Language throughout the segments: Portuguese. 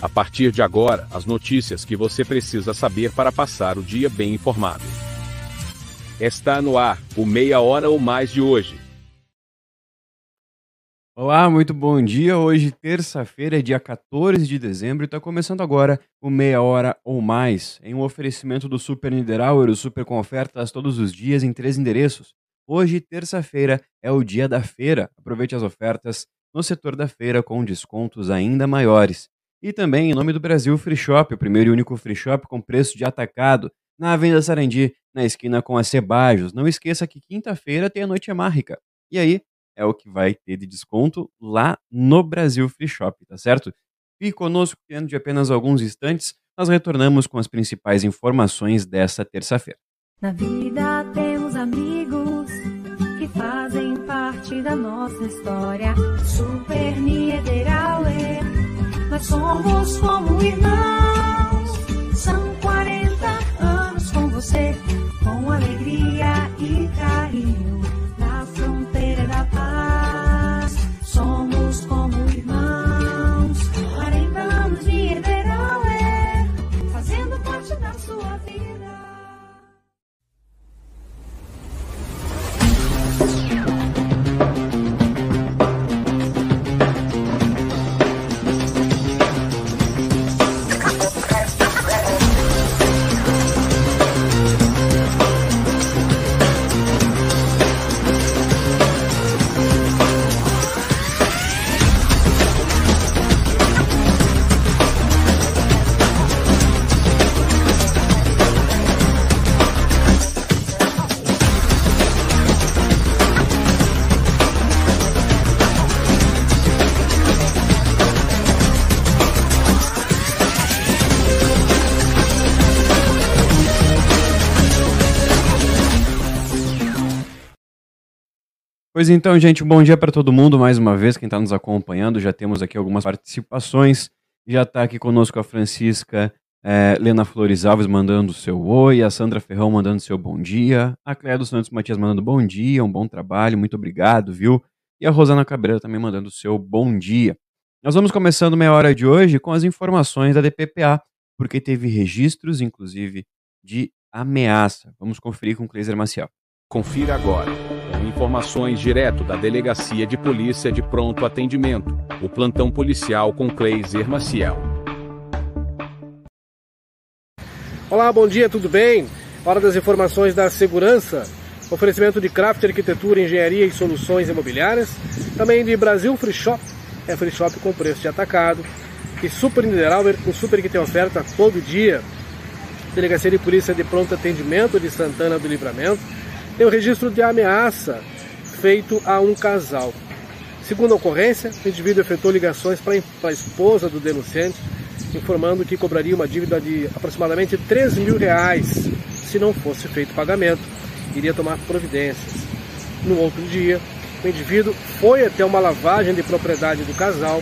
A partir de agora, as notícias que você precisa saber para passar o dia bem informado. Está no ar, o Meia Hora ou Mais de hoje. Olá, muito bom dia. Hoje, terça-feira, dia 14 de dezembro, e está começando agora o Meia Hora ou Mais, em um oferecimento do Super Niederauer, o Super com ofertas todos os dias em três endereços. Hoje, terça-feira, é o dia da feira. Aproveite as ofertas no setor da feira com descontos ainda maiores. E também em nome do Brasil Free Shop, o primeiro e único free shop com preço de atacado, na Avenida Sarandi, na esquina com a Cebajos. Não esqueça que quinta-feira tem a Noite Amarrica. E aí, é o que vai ter de desconto lá no Brasil Free Shop, tá certo? Fique conosco dentro de apenas alguns instantes, nós retornamos com as principais informações dessa terça-feira. Na vida temos amigos que fazem parte da nossa história. Super Niederauer nós somos como irmãos. São 40 anos com você, com alegria e carinho. Na fronteira da paz, somos como Pois então, gente, bom dia para todo mundo mais uma vez, quem está nos acompanhando. Já temos aqui algumas participações. Já está aqui conosco a Francisca é, Lena Flores Alves mandando seu oi, a Sandra Ferrão mandando seu bom dia, a Cléia dos Santos Matias mandando bom dia, um bom trabalho, muito obrigado, viu? E a Rosana Cabreira também mandando seu bom dia. Nós vamos começando meia hora de hoje com as informações da DPPA, porque teve registros, inclusive, de ameaça. Vamos conferir com o Cleiser Maciel. Confira agora. Com informações direto da Delegacia de Polícia de Pronto Atendimento. O plantão policial com Cleiser Maciel. Olá, bom dia, tudo bem? Hora das informações da segurança. Oferecimento de craft, arquitetura, engenharia e soluções imobiliárias. Também de Brasil Free Shop. É free shop com preço de atacado. E Super Niederauer, o super que tem oferta todo dia. Delegacia de Polícia de Pronto Atendimento de Santana do Livramento tem o registro de ameaça feito a um casal. Segundo a ocorrência, o indivíduo efetuou ligações para a esposa do denunciante, informando que cobraria uma dívida de aproximadamente 3 mil reais se não fosse feito pagamento. Iria tomar providências. No outro dia, o indivíduo foi até uma lavagem de propriedade do casal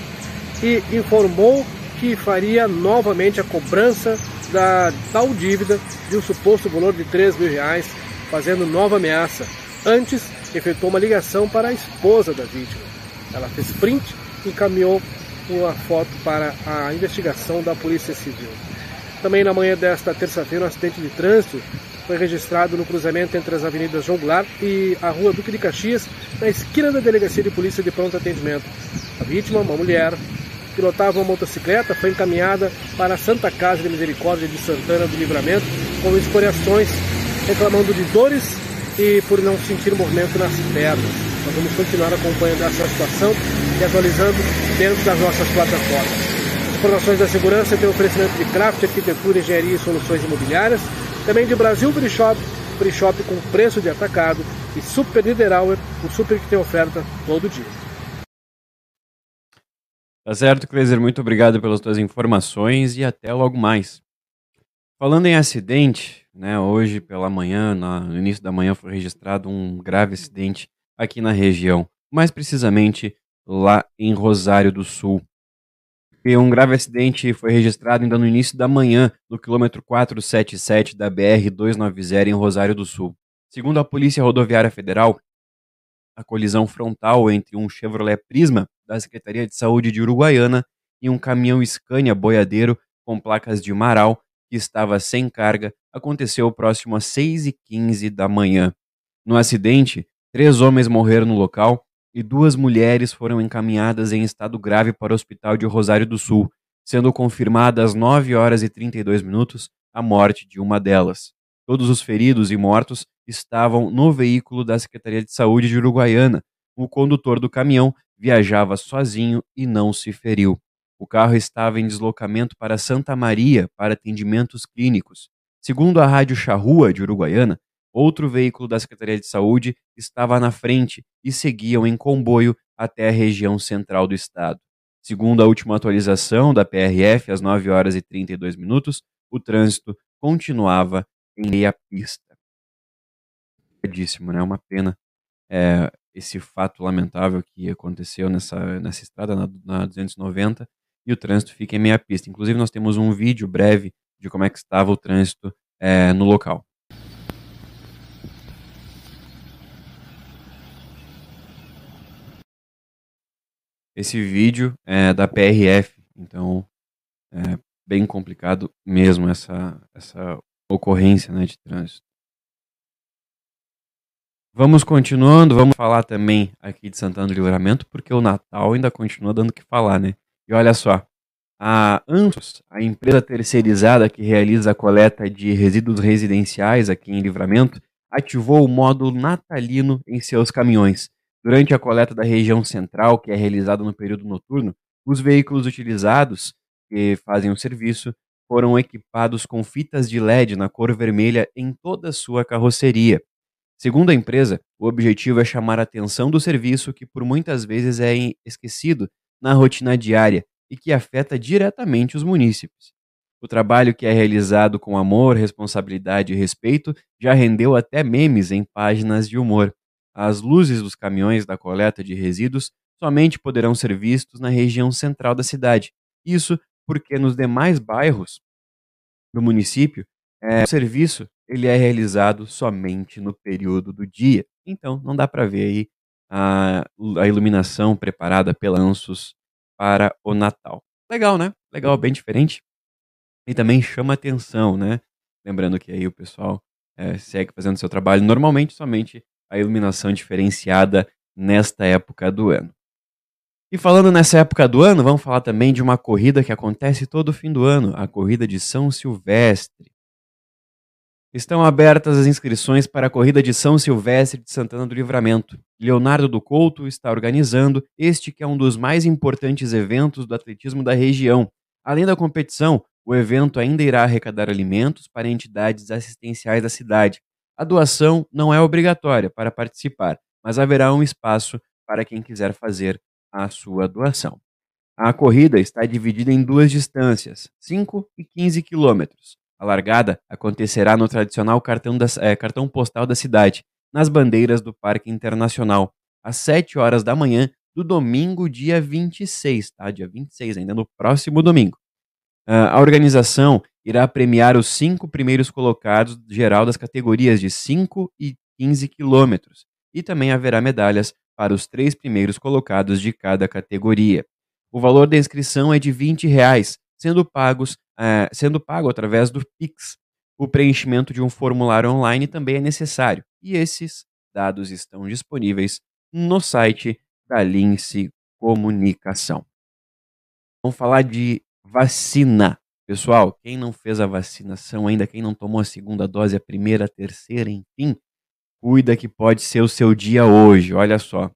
e informou que faria novamente a cobrança da tal dívida de um suposto valor de 3 mil reais fazendo nova ameaça. Antes, efetuou uma ligação para a esposa da vítima. Ela fez print e encaminhou uma foto para a investigação da Polícia Civil. Também na manhã desta terça-feira, um acidente de trânsito foi registrado no cruzamento entre as avenidas João Goulart e a rua Duque de Caxias, na esquina da Delegacia de Polícia de Pronto Atendimento. A vítima, uma mulher, pilotava uma motocicleta, foi encaminhada para a Santa Casa de Misericórdia de Santana do Livramento com escoriações reclamando de dores e por não sentir movimento nas pernas. Nós vamos continuar acompanhando essa situação e atualizando dentro das nossas plataformas. Informações da segurança tem oferecimento de craft, arquitetura, engenharia e soluções imobiliárias, também de Brasil Free Shop, Free Shop com preço de atacado e Super Niederauer, o super que tem oferta todo dia. Tá certo, Kleiser, muito obrigado pelas tuas informações e até logo mais. Falando em acidente, né, hoje pela manhã, no início da manhã, foi registrado um grave acidente aqui na região, mais precisamente lá em Rosário do Sul. E um grave acidente foi registrado ainda no início da manhã, no quilômetro 477 da BR-290 em Rosário do Sul. Segundo a Polícia Rodoviária Federal, a colisão frontal entre um Chevrolet Prisma da Secretaria de Saúde de Uruguaiana e um caminhão Scania boiadeiro com placas de Marau, que estava sem carga, aconteceu próximo às 6h15 da manhã. No acidente, três homens morreram no local e duas mulheres foram encaminhadas em estado grave para o hospital de Rosário do Sul, sendo confirmada às 9 horas e 32 minutos a morte de uma delas. Todos os feridos e mortos estavam no veículo da Secretaria de Saúde de Uruguaiana. O condutor do caminhão viajava sozinho e não se feriu. O carro estava em deslocamento para Santa Maria para atendimentos clínicos. Segundo a Rádio Charrua de Uruguaiana, outro veículo da Secretaria de Saúde estava na frente e seguiam em comboio até a região central do estado. Segundo a última atualização da PRF, às 9 horas e 32 minutos, o trânsito continuava em meia pista. Pesadíssimo, né? Uma pena é, esse fato lamentável que aconteceu nessa, nessa estrada, na, na 290, e o trânsito fica em meia pista. Inclusive, nós temos um vídeo breve de como é que estava o trânsito é, no local. Esse vídeo é da PRF, então é bem complicado mesmo essa, essa ocorrência né, de trânsito. Vamos continuando, vamos falar também aqui de Santana do Livramento, porque o Natal ainda continua dando o que falar, né? E olha só, a Ansos, a empresa terceirizada que realiza a coleta de resíduos residenciais aqui em Livramento, ativou o modo natalino em seus caminhões. Durante a coleta da região central, que é realizada no período noturno, os veículos utilizados que fazem o serviço foram equipados com fitas de LED na cor vermelha em toda a sua carroceria. Segundo a empresa, o objetivo é chamar a atenção do serviço que por muitas vezes é esquecido na rotina diária e que afeta diretamente os munícipes. O trabalho que é realizado com amor, responsabilidade e respeito já rendeu até memes em páginas de humor. As luzes dos caminhões da coleta de resíduos somente poderão ser vistos na região central da cidade. Isso porque nos demais bairros do município, é, o serviço ele é realizado somente no período do dia. Então, não dá para ver aí a, a iluminação preparada pela Ansus para o Natal. Legal, né? Legal, bem diferente. E também chama atenção, né? Lembrando que aí o pessoal é, segue fazendo seu trabalho normalmente, somente a iluminação diferenciada nesta época do ano. E falando nessa época do ano, vamos falar também de uma corrida que acontece todo fim do ano, a corrida de São Silvestre. Estão abertas as inscrições para a corrida de São Silvestre de Santana do Livramento. Leonardo do Couto está organizando este que é um dos mais importantes eventos do atletismo da região. Além da competição, o evento ainda irá arrecadar alimentos para entidades assistenciais da cidade, a doação não é obrigatória para participar, mas haverá um espaço para quem quiser fazer a sua doação. A corrida está dividida em duas distâncias, 5 e 15 quilômetros. A largada acontecerá no tradicional cartão, é, cartão postal da cidade, nas bandeiras do Parque Internacional, às 7 horas da manhã do domingo, dia 26, tá? Dia 26, ainda no próximo domingo. Uh, a organização irá premiar os cinco primeiros colocados geral das categorias de 5 e 15 quilômetros e também haverá medalhas para os três primeiros colocados de cada categoria. O valor da inscrição é de 20 reais, sendo, pagos, uh, sendo pago através do Pix. O preenchimento de um formulário online também é necessário e esses dados estão disponíveis no site da Lince Comunicação. Vamos falar de vacina. Pessoal, quem não fez a vacinação ainda, quem não tomou a segunda dose, a primeira, a terceira, enfim, cuida que pode ser o seu dia hoje. Olha só.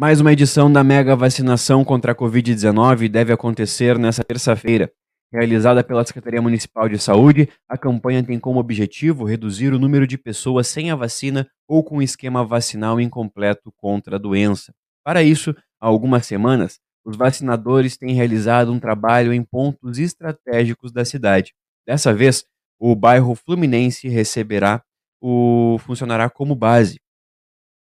Mais uma edição da mega vacinação contra a Covid-19 deve acontecer nesta terça-feira. Realizada pela Secretaria Municipal de Saúde, a campanha tem como objetivo reduzir o número de pessoas sem a vacina ou com esquema vacinal incompleto contra a doença. Para isso, há algumas semanas, os vacinadores têm realizado um trabalho em pontos estratégicos da cidade. Dessa vez, o bairro Fluminense receberá o funcionará como base,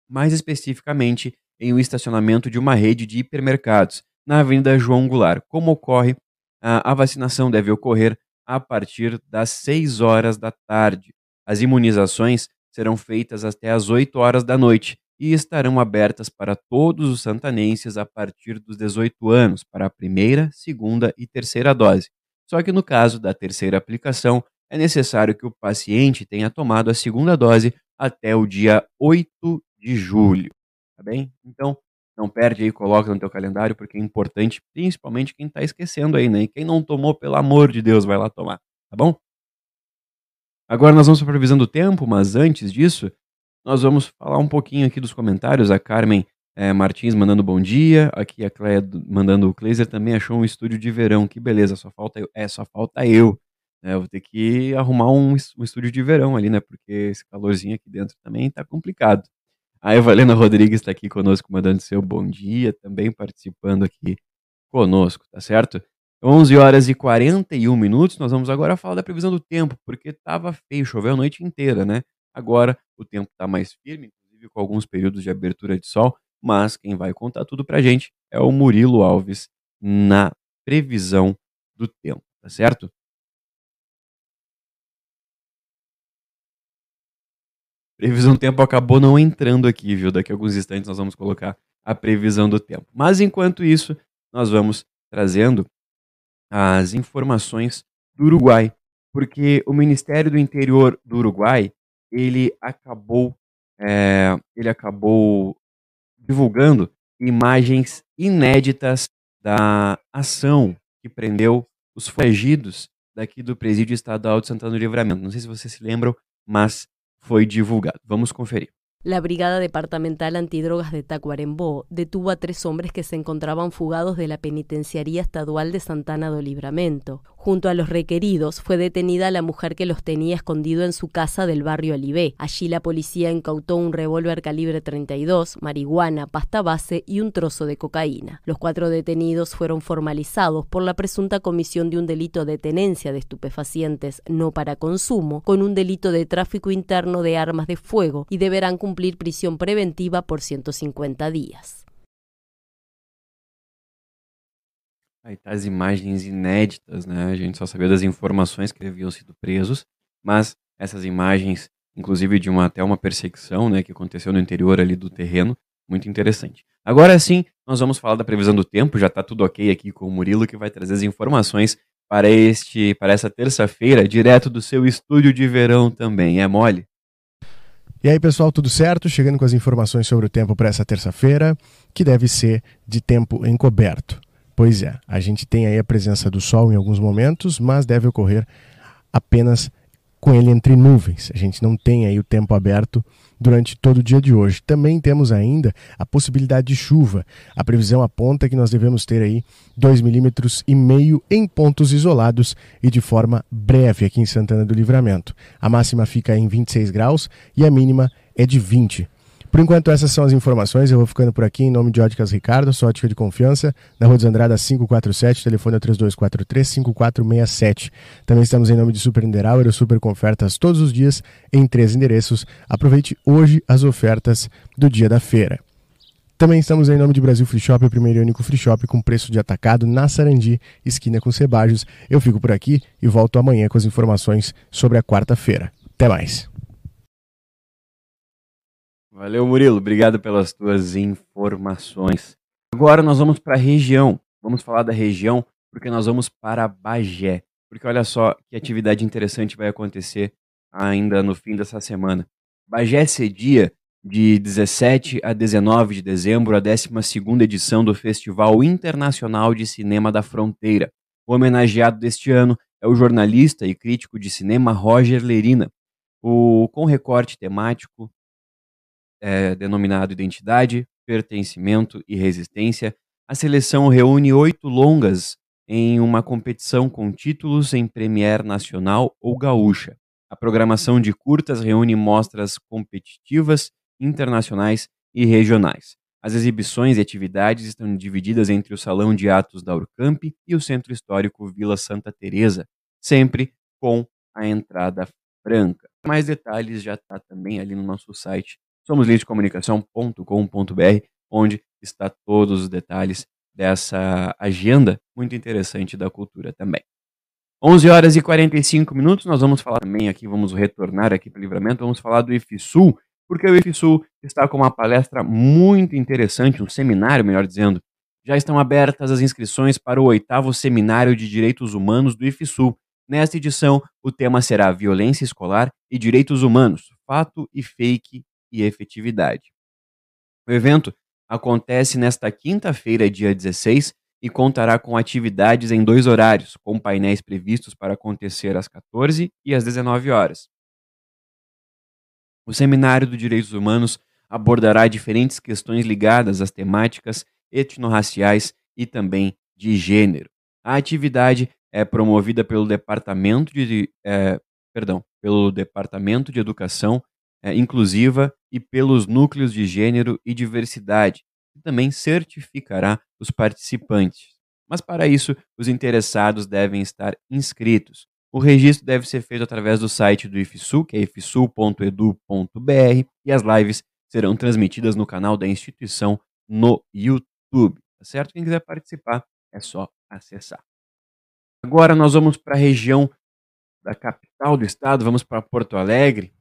mais especificamente em um estacionamento de uma rede de hipermercados na Avenida João Goulart. Como ocorre, a, a vacinação deve ocorrer a partir das 6 horas da tarde. As imunizações serão feitas até as 8 horas da noite e estarão abertas para todos os santanenses a partir dos 18 anos, para a primeira, segunda e terceira dose. Só que no caso da terceira aplicação, é necessário que o paciente tenha tomado a segunda dose até o dia 8 de julho, tá bem? Então, não perde aí, coloca no teu calendário, porque é importante, principalmente quem está esquecendo aí, né? E quem não tomou, pelo amor de Deus, vai lá tomar, tá bom? Agora nós vamos para a previsão do tempo, mas antes disso, nós vamos falar um pouquinho aqui dos comentários. A Carmen é, Martins mandando bom dia. Aqui a Cleia mandando o Kleiser também achou um estúdio de verão. Que beleza, só falta eu. É, só falta eu. É, eu vou ter que arrumar um, um estúdio de verão ali, né? Porque esse calorzinho aqui dentro também tá complicado. A Evalena Rodrigues está aqui conosco, mandando seu bom dia, também participando aqui conosco, tá certo? 11 horas e 41 minutos, nós vamos agora falar da previsão do tempo, porque estava feio, choveu a noite inteira, né? Agora o tempo está mais firme, inclusive com alguns períodos de abertura de sol, mas quem vai contar tudo pra gente é o Murilo Alves na previsão do tempo, tá certo? Previsão do tempo acabou não entrando aqui, viu? Daqui a alguns instantes nós vamos colocar a previsão do tempo. Mas enquanto isso, nós vamos trazendo as informações do Uruguai, porque o Ministério do Interior do Uruguai ele acabou é, ele acabou divulgando imagens inéditas da ação que prendeu os foragidos daqui do Presídio Estadual de Santana do Livramento. Não sei se vocês se lembram, mas foi divulgado. Vamos conferir. La Brigada Departamental Antidrogas de Tacuarembó detuvo a tres hombres que se encontraban fugados de la Penitenciaría Estadual de Santana do Libramento. Junto a los requeridos fue detenida la mujer que los tenía escondido en su casa del barrio Alibé. Allí la policía incautó un revólver calibre 32, marihuana, pasta base y un trozo de cocaína. Los cuatro detenidos fueron formalizados por la presunta comisión de un delito de tenencia de estupefacientes no para consumo, con un delito de tráfico interno de armas de fuego y deberán cumplir prisión preventiva por 150 días. Aí tá as imagens inéditas, né? A gente só sabia das informações que haviam sido presos, mas essas imagens, inclusive de uma até uma perseguição, né, que aconteceu no interior ali do terreno, muito interessante. Agora sim, nós vamos falar da previsão do tempo, já está tudo ok aqui com o Murilo que vai trazer as informações para este para essa terça-feira, direto do seu estúdio de verão também. É mole? E aí, pessoal, tudo certo? Chegando com as informações sobre o tempo para essa terça-feira, que deve ser de tempo encoberto. Pois é, a gente tem aí a presença do Sol em alguns momentos, mas deve ocorrer apenas com ele entre nuvens. A gente não tem aí o tempo aberto durante todo o dia de hoje. Também temos ainda a possibilidade de chuva. A previsão aponta que nós devemos ter aí 2 milímetros e meio em pontos isolados e de forma breve aqui em Santana do Livramento. A máxima fica em 26 graus e a mínima é de 20. Por enquanto, essas são as informações. Eu vou ficando por aqui em nome de Óticas Ricardo, sua ótica de confiança, na Rua dos Andradas 547, telefone é 3243-5467. Também estamos em nome de Super Niederauer, super com ofertas todos os dias em três endereços. Aproveite hoje as ofertas do dia da feira. Também estamos em nome de Brasil Free Shop, o primeiro e único free shop com preço de atacado na Sarandi, esquina com Sebajos. Eu fico por aqui e volto amanhã com as informações sobre a quarta-feira. Até mais. Valeu, Murilo. Obrigado pelas tuas informações. Agora nós vamos para a região. Vamos falar da região porque nós vamos para Bagé. Porque olha só que atividade interessante vai acontecer ainda no fim dessa semana. Bagé cedia de 17 a 19 de dezembro a 12ª edição do Festival Internacional de Cinema da Fronteira. O homenageado deste ano é o jornalista e crítico de cinema Roger Lerina. O, com recorte temático, é, denominado Identidade, Pertencimento e Resistência, a seleção reúne oito longas em uma competição com títulos em Premier Nacional ou Gaúcha. A programação de curtas reúne mostras competitivas, internacionais e regionais. As exibições e atividades estão divididas entre o Salão de Atos da Urcamp e o Centro Histórico Vila Santa Teresa, sempre com a entrada franca. Mais detalhes já está também ali no nosso site somosleadscomunicação.com.br, onde está todos os detalhes dessa agenda muito interessante da cultura também. 11 horas e 45 minutos, nós vamos falar também aqui, vamos retornar aqui para o Livramento, vamos falar do IFSUL, porque o IFSU está com uma palestra muito interessante, um seminário, melhor dizendo. Já estão abertas as inscrições para o oitavo Seminário de Direitos Humanos do IFSU. Nesta edição, o tema será Violência Escolar e Direitos Humanos, Fato e Fake e Efetividade. O evento acontece nesta quinta-feira, dia 16, e contará com atividades em dois horários, com painéis previstos para acontecer às 14 e às 19 horas. O Seminário de Direitos Humanos abordará diferentes questões ligadas às temáticas etnorraciais e também de gênero. A atividade é promovida pelo Departamento de, é, perdão, pelo Departamento de Educação é, Inclusiva e pelos Núcleos de Gênero e Diversidade, e também certificará os participantes. Mas para isso, os interessados devem estar inscritos. O registro deve ser feito através do site do IFSU, que é ifsu.edu.br, e as lives serão transmitidas no canal da instituição no YouTube. Tá certo? Quem quiser participar é só acessar. Agora nós vamos para a região da capital do estado, vamos para Porto Alegre,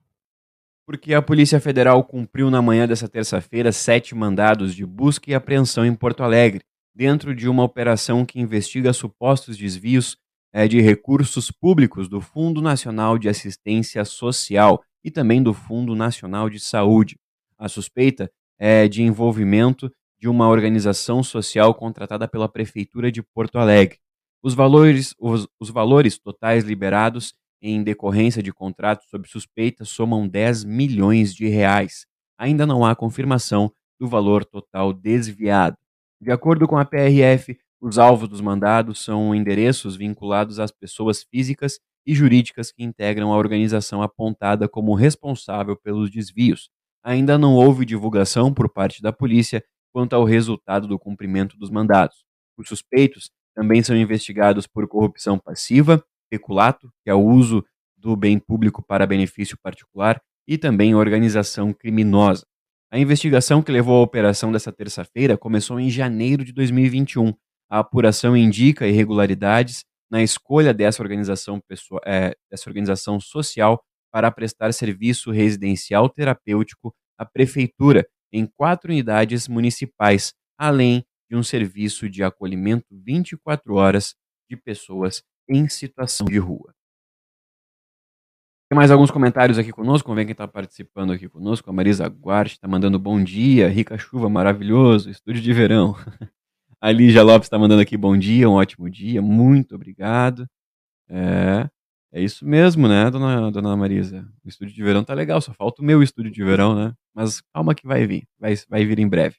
porque a Polícia Federal cumpriu na manhã dessa terça-feira sete mandados de busca e apreensão em Porto Alegre, dentro de uma operação que investiga supostos desvios é, de recursos públicos do Fundo Nacional de Assistência Social e também do Fundo Nacional de Saúde. A suspeita é de envolvimento de uma organização social contratada pela Prefeitura de Porto Alegre. Os valores, os, os valores totais liberados em decorrência de contratos sob suspeita somam 10 milhões de reais. Ainda não há confirmação do valor total desviado. De acordo com a PRF, os alvos dos mandados são endereços vinculados às pessoas físicas e jurídicas que integram a organização apontada como responsável pelos desvios. Ainda não houve divulgação por parte da polícia quanto ao resultado do cumprimento dos mandados. Os suspeitos também são investigados por corrupção passiva, peculato, que é o uso do bem público para benefício particular, e também organização criminosa. A investigação que levou à operação dessa terça-feira começou em janeiro de 2021 a apuração indica irregularidades na escolha dessa organização, pessoal, é, dessa organização social para prestar serviço residencial terapêutico à prefeitura em quatro unidades municipais, além de um serviço de acolhimento 24 horas de pessoas em situação de rua. Tem mais alguns comentários aqui conosco, ver quem está participando aqui conosco. A Marisa Guarte está mandando bom dia, rica chuva, maravilhoso, estúdio de verão. A Lígia Lopes está mandando aqui bom dia, um ótimo dia, muito obrigado. É, é isso mesmo, né, dona, dona Marisa? O estúdio de verão tá legal, só falta o meu estúdio de verão, né? Mas calma que vai vir, vai, vai vir em breve.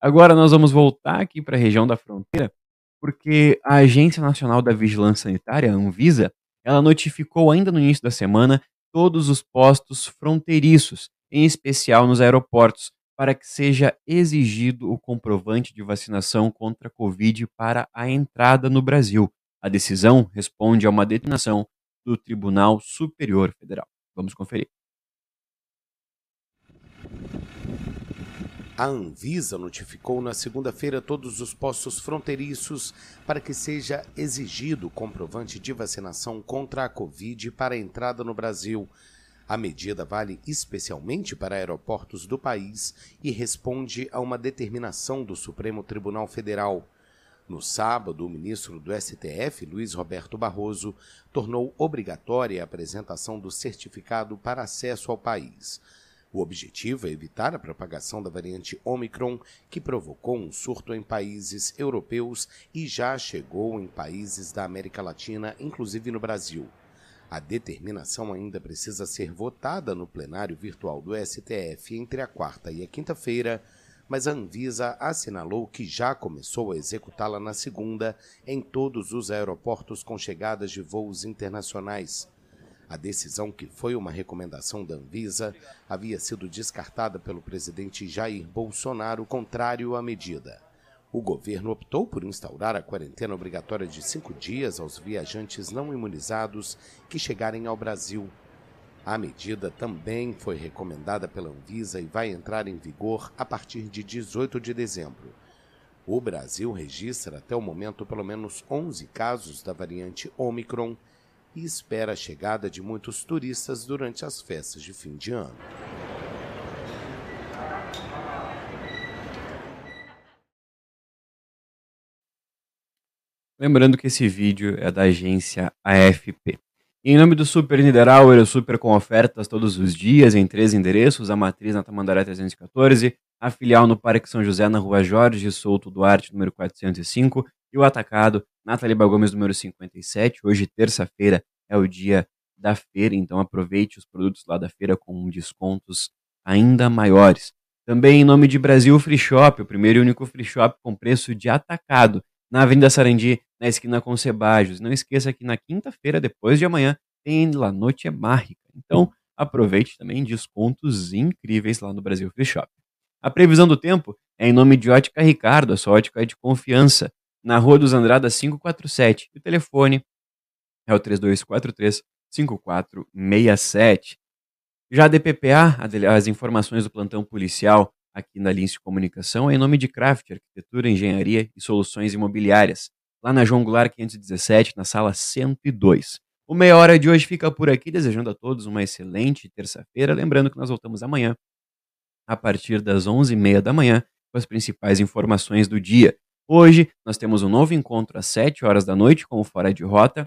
Agora nós vamos voltar aqui para a região da fronteira, porque a Agência Nacional da Vigilância Sanitária, a Anvisa, ela notificou ainda no início da semana todos os postos fronteiriços, em especial nos aeroportos, para que seja exigido o comprovante de vacinação contra a Covid para a entrada no Brasil. A decisão responde a uma determinação do Tribunal Superior Federal. Vamos conferir. A Anvisa notificou na segunda-feira todos os postos fronteiriços para que seja exigido comprovante de vacinação contra a Covid para a entrada no Brasil. A medida vale especialmente para aeroportos do país e responde a uma determinação do Supremo Tribunal Federal. No sábado, o ministro do STF, Luiz Roberto Barroso, tornou obrigatória a apresentação do certificado para acesso ao país. O objetivo é evitar a propagação da variante Omicron, que provocou um surto em países europeus e já chegou em países da América Latina, inclusive no Brasil. A determinação ainda precisa ser votada no plenário virtual do STF entre a quarta e a quinta-feira, mas a Anvisa assinalou que já começou a executá-la na segunda em todos os aeroportos com chegadas de voos internacionais. A decisão, que foi uma recomendação da Anvisa, havia sido descartada pelo presidente Jair Bolsonaro, contrário à medida o governo optou por instaurar a quarentena obrigatória de cinco dias aos viajantes não imunizados que chegarem ao Brasil. A medida também foi recomendada pela Anvisa e vai entrar em vigor a partir de 18 de dezembro. O Brasil registra até o momento pelo menos 11 casos da variante Omicron e espera a chegada de muitos turistas durante as festas de fim de ano. Lembrando que esse vídeo é da agência AFP. Em nome do Super Niederauer, é o Super com ofertas todos os dias em três endereços, a matriz na Tamandaré 314, a filial no Parque São José na Rua Jorge Souto Duarte, número 405, e o atacado na Taliba Gomes, número 57. Hoje, terça-feira, é o dia da feira, então aproveite os produtos lá da feira com descontos ainda maiores. Também em nome de Brasil Free Shop, o primeiro e único free shop com preço de atacado na Avenida Sarandi, na esquina com Cebajos. Não esqueça que na quinta-feira, depois de amanhã, tem La Noite Mágica. Então, aproveite também descontos incríveis lá no Brasil Free Shop. A previsão do tempo é em nome de Ótica Ricardo, a sua ótica é de confiança, na Rua dos Andradas 547. O telefone é o 3243 5467. Já a DPPA, as informações do plantão policial aqui na Lince Comunicação é em nome de Craft, Arquitetura, Engenharia e Soluções Imobiliárias, lá na João Goulart 517, na sala 102. O Meia Hora de hoje fica por aqui, desejando a todos uma excelente terça-feira. Lembrando que nós voltamos amanhã, a partir das 11h30 da manhã, com as principais informações do dia. Hoje, nós temos um novo encontro às 7 horas da noite com o Fora de Rota,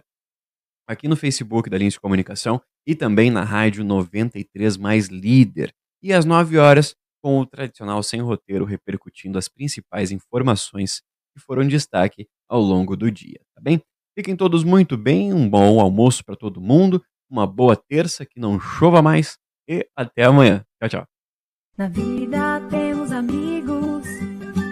aqui no Facebook da Lince Comunicação e também na Rádio 93 Mais Líder. E às 9 horas, com o tradicional sem roteiro repercutindo as principais informações que foram destaque ao longo do dia, tá bem? Fiquem todos muito bem, um bom almoço para todo mundo, uma boa terça, que não chova mais e até amanhã. Tchau, tchau. Na vida temos amigos